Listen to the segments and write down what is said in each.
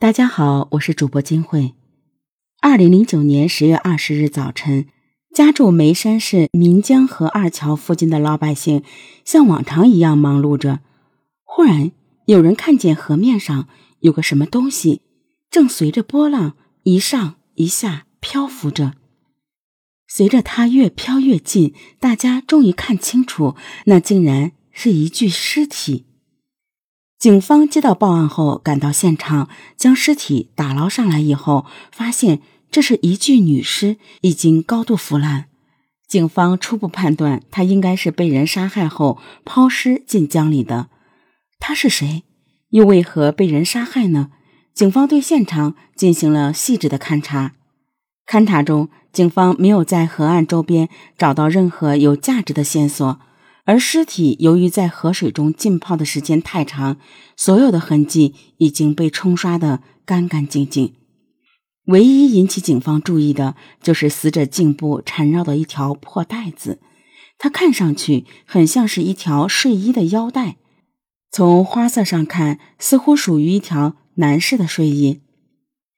大家好，我是主播金慧。二零零九年十月二十日早晨，家住眉山市岷江河二桥附近的老百姓像往常一样忙碌着。忽然，有人看见河面上有个什么东西，正随着波浪一上一下漂浮着。随着它越飘越近，大家终于看清楚，那竟然是一具尸体。警方接到报案后，赶到现场，将尸体打捞上来以后，发现这是一具女尸，已经高度腐烂。警方初步判断，她应该是被人杀害后抛尸进江里的。她是谁？又为何被人杀害呢？警方对现场进行了细致的勘查。勘查中，警方没有在河岸周边找到任何有价值的线索。而尸体由于在河水中浸泡的时间太长，所有的痕迹已经被冲刷得干干净净。唯一引起警方注意的就是死者颈部缠绕的一条破带子，它看上去很像是一条睡衣的腰带。从花色上看，似乎属于一条男士的睡衣。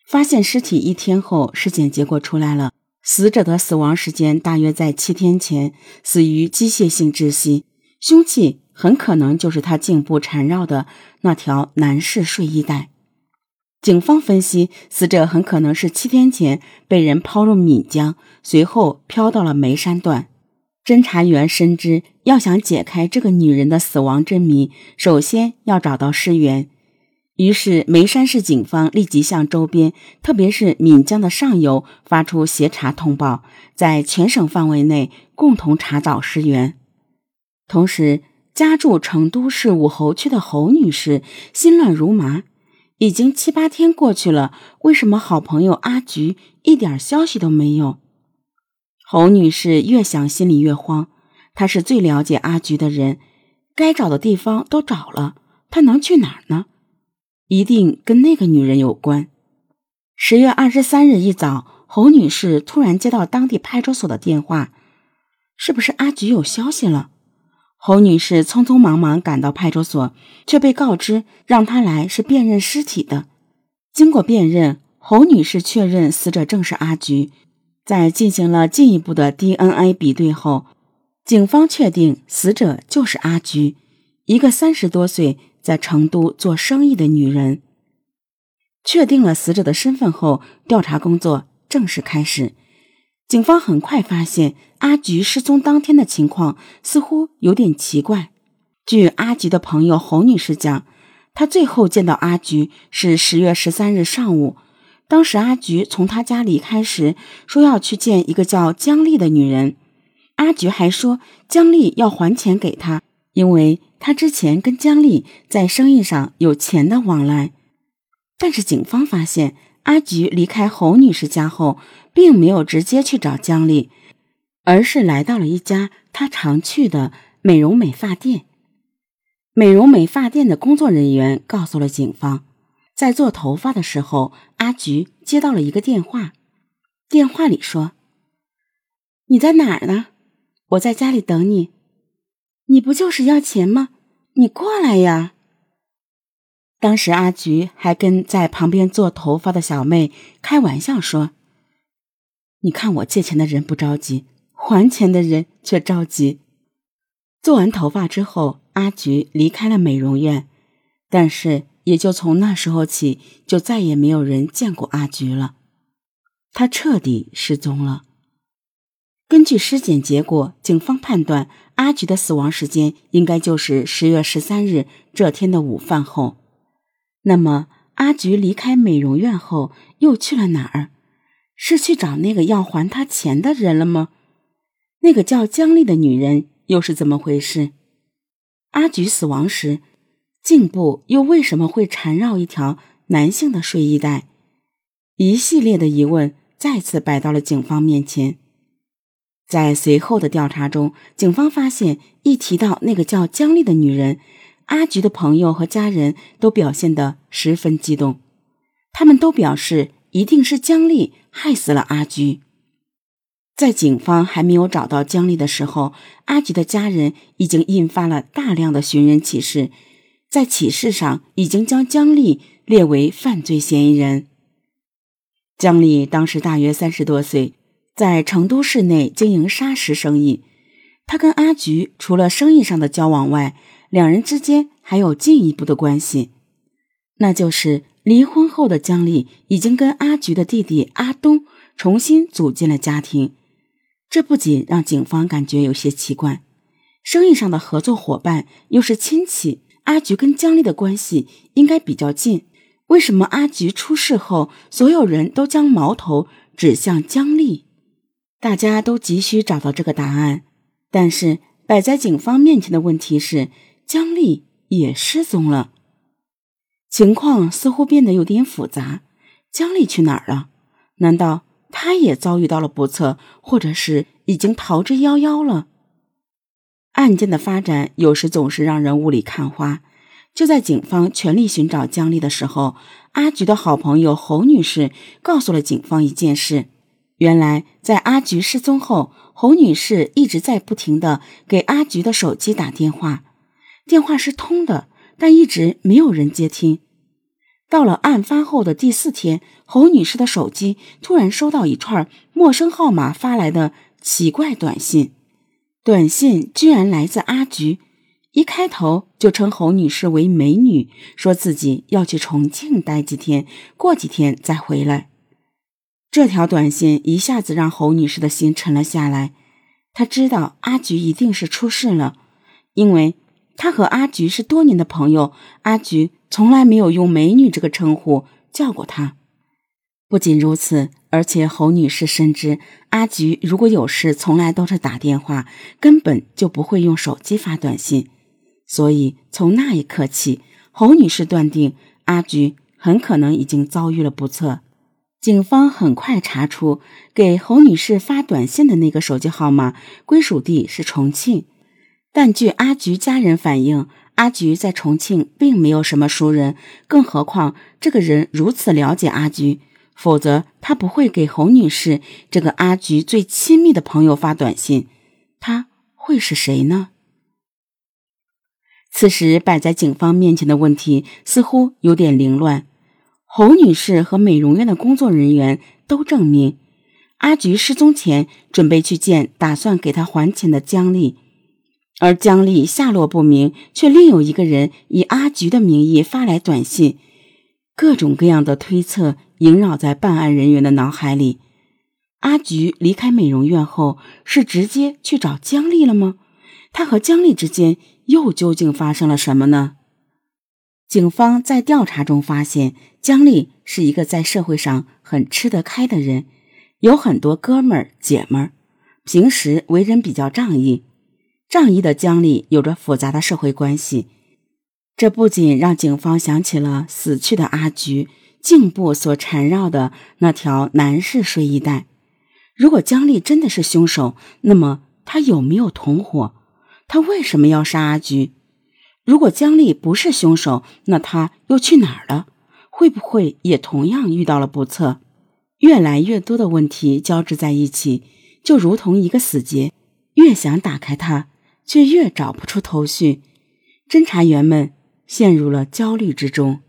发现尸体一天后，尸检结果出来了。死者的死亡时间大约在七天前，死于机械性窒息，凶器很可能就是他颈部缠绕的那条男士睡衣带。警方分析，死者很可能是七天前被人抛入岷江，随后漂到了眉山段。侦查员深知，要想解开这个女人的死亡真谜，首先要找到尸源。于是，眉山市警方立即向周边，特别是岷江的上游发出协查通报，在全省范围内共同查找尸源。同时，家住成都市武侯区的侯女士心乱如麻，已经七八天过去了，为什么好朋友阿菊一点消息都没有？侯女士越想心里越慌，她是最了解阿菊的人，该找的地方都找了，她能去哪儿呢？一定跟那个女人有关。十月二十三日一早，侯女士突然接到当地派出所的电话，是不是阿菊有消息了？侯女士匆匆忙忙赶到派出所，却被告知让她来是辨认尸体的。经过辨认，侯女士确认死者正是阿菊。在进行了进一步的 DNA 比对后，警方确定死者就是阿菊，一个三十多岁。在成都做生意的女人，确定了死者的身份后，调查工作正式开始。警方很快发现，阿菊失踪当天的情况似乎有点奇怪。据阿菊的朋友侯女士讲，她最后见到阿菊是十月十三日上午。当时阿菊从她家离开时，说要去见一个叫姜丽的女人。阿菊还说，姜丽要还钱给她，因为。他之前跟姜丽在生意上有钱的往来，但是警方发现阿菊离开侯女士家后，并没有直接去找姜丽，而是来到了一家他常去的美容美发店。美容美发店的工作人员告诉了警方，在做头发的时候，阿菊接到了一个电话，电话里说：“你在哪儿呢？我在家里等你。”你不就是要钱吗？你过来呀！当时阿菊还跟在旁边做头发的小妹开玩笑说：“你看我借钱的人不着急，还钱的人却着急。”做完头发之后，阿菊离开了美容院，但是也就从那时候起，就再也没有人见过阿菊了，她彻底失踪了。根据尸检结果，警方判断阿菊的死亡时间应该就是十月十三日这天的午饭后。那么，阿菊离开美容院后又去了哪儿？是去找那个要还他钱的人了吗？那个叫姜丽的女人又是怎么回事？阿菊死亡时，颈部又为什么会缠绕一条男性的睡衣带？一系列的疑问再次摆到了警方面前。在随后的调查中，警方发现，一提到那个叫姜丽的女人，阿菊的朋友和家人都表现得十分激动。他们都表示，一定是姜丽害死了阿菊。在警方还没有找到姜丽的时候，阿菊的家人已经印发了大量的寻人启事，在启事上已经将姜丽列为犯罪嫌疑人。姜丽当时大约三十多岁，在成都市内经营砂石生意。他跟阿菊除了生意上的交往外，两人之间还有进一步的关系，那就是离婚后的姜丽已经跟阿菊的弟弟阿东重新组建了家庭。这不仅让警方感觉有些奇怪，生意上的合作伙伴又是亲戚，阿菊跟姜丽的关系应该比较近，为什么阿菊出事后，所有人都将矛头指向姜丽？大家都急需找到这个答案。但是摆在警方面前的问题是，姜丽也失踪了，情况似乎变得有点复杂。姜丽去哪儿了？难道她也遭遇到了不测，或者是已经逃之夭夭了？案件的发展有时总是让人雾里看花。就在警方全力寻找姜丽的时候，阿菊的好朋友侯女士告诉了警方一件事。原来，在阿菊失踪后，侯女士一直在不停的给阿菊的手机打电话，电话是通的，但一直没有人接听。到了案发后的第四天，侯女士的手机突然收到一串陌生号码发来的奇怪短信，短信居然来自阿菊，一开头就称侯女士为美女，说自己要去重庆待几天，过几天再回来。这条短信一下子让侯女士的心沉了下来。她知道阿菊一定是出事了，因为她和阿菊是多年的朋友，阿菊从来没有用“美女”这个称呼叫过她。不仅如此，而且侯女士深知阿菊如果有事，从来都是打电话，根本就不会用手机发短信。所以从那一刻起，侯女士断定阿菊很可能已经遭遇了不测。警方很快查出，给侯女士发短信的那个手机号码归属地是重庆，但据阿菊家人反映，阿菊在重庆并没有什么熟人，更何况这个人如此了解阿菊，否则他不会给侯女士这个阿菊最亲密的朋友发短信。他会是谁呢？此时摆在警方面前的问题似乎有点凌乱。侯女士和美容院的工作人员都证明，阿菊失踪前准备去见打算给她还钱的姜丽，而姜丽下落不明，却另有一个人以阿菊的名义发来短信。各种各样的推测萦绕在办案人员的脑海里。阿菊离开美容院后，是直接去找姜丽了吗？她和姜丽之间又究竟发生了什么呢？警方在调查中发现，姜丽是一个在社会上很吃得开的人，有很多哥们儿姐们儿，平时为人比较仗义。仗义的姜丽有着复杂的社会关系，这不仅让警方想起了死去的阿菊颈部所缠绕的那条男士睡衣带。如果姜丽真的是凶手，那么他有没有同伙？他为什么要杀阿菊？如果姜丽不是凶手，那他又去哪儿了？会不会也同样遇到了不测？越来越多的问题交织在一起，就如同一个死结，越想打开它，却越找不出头绪。侦查员们陷入了焦虑之中。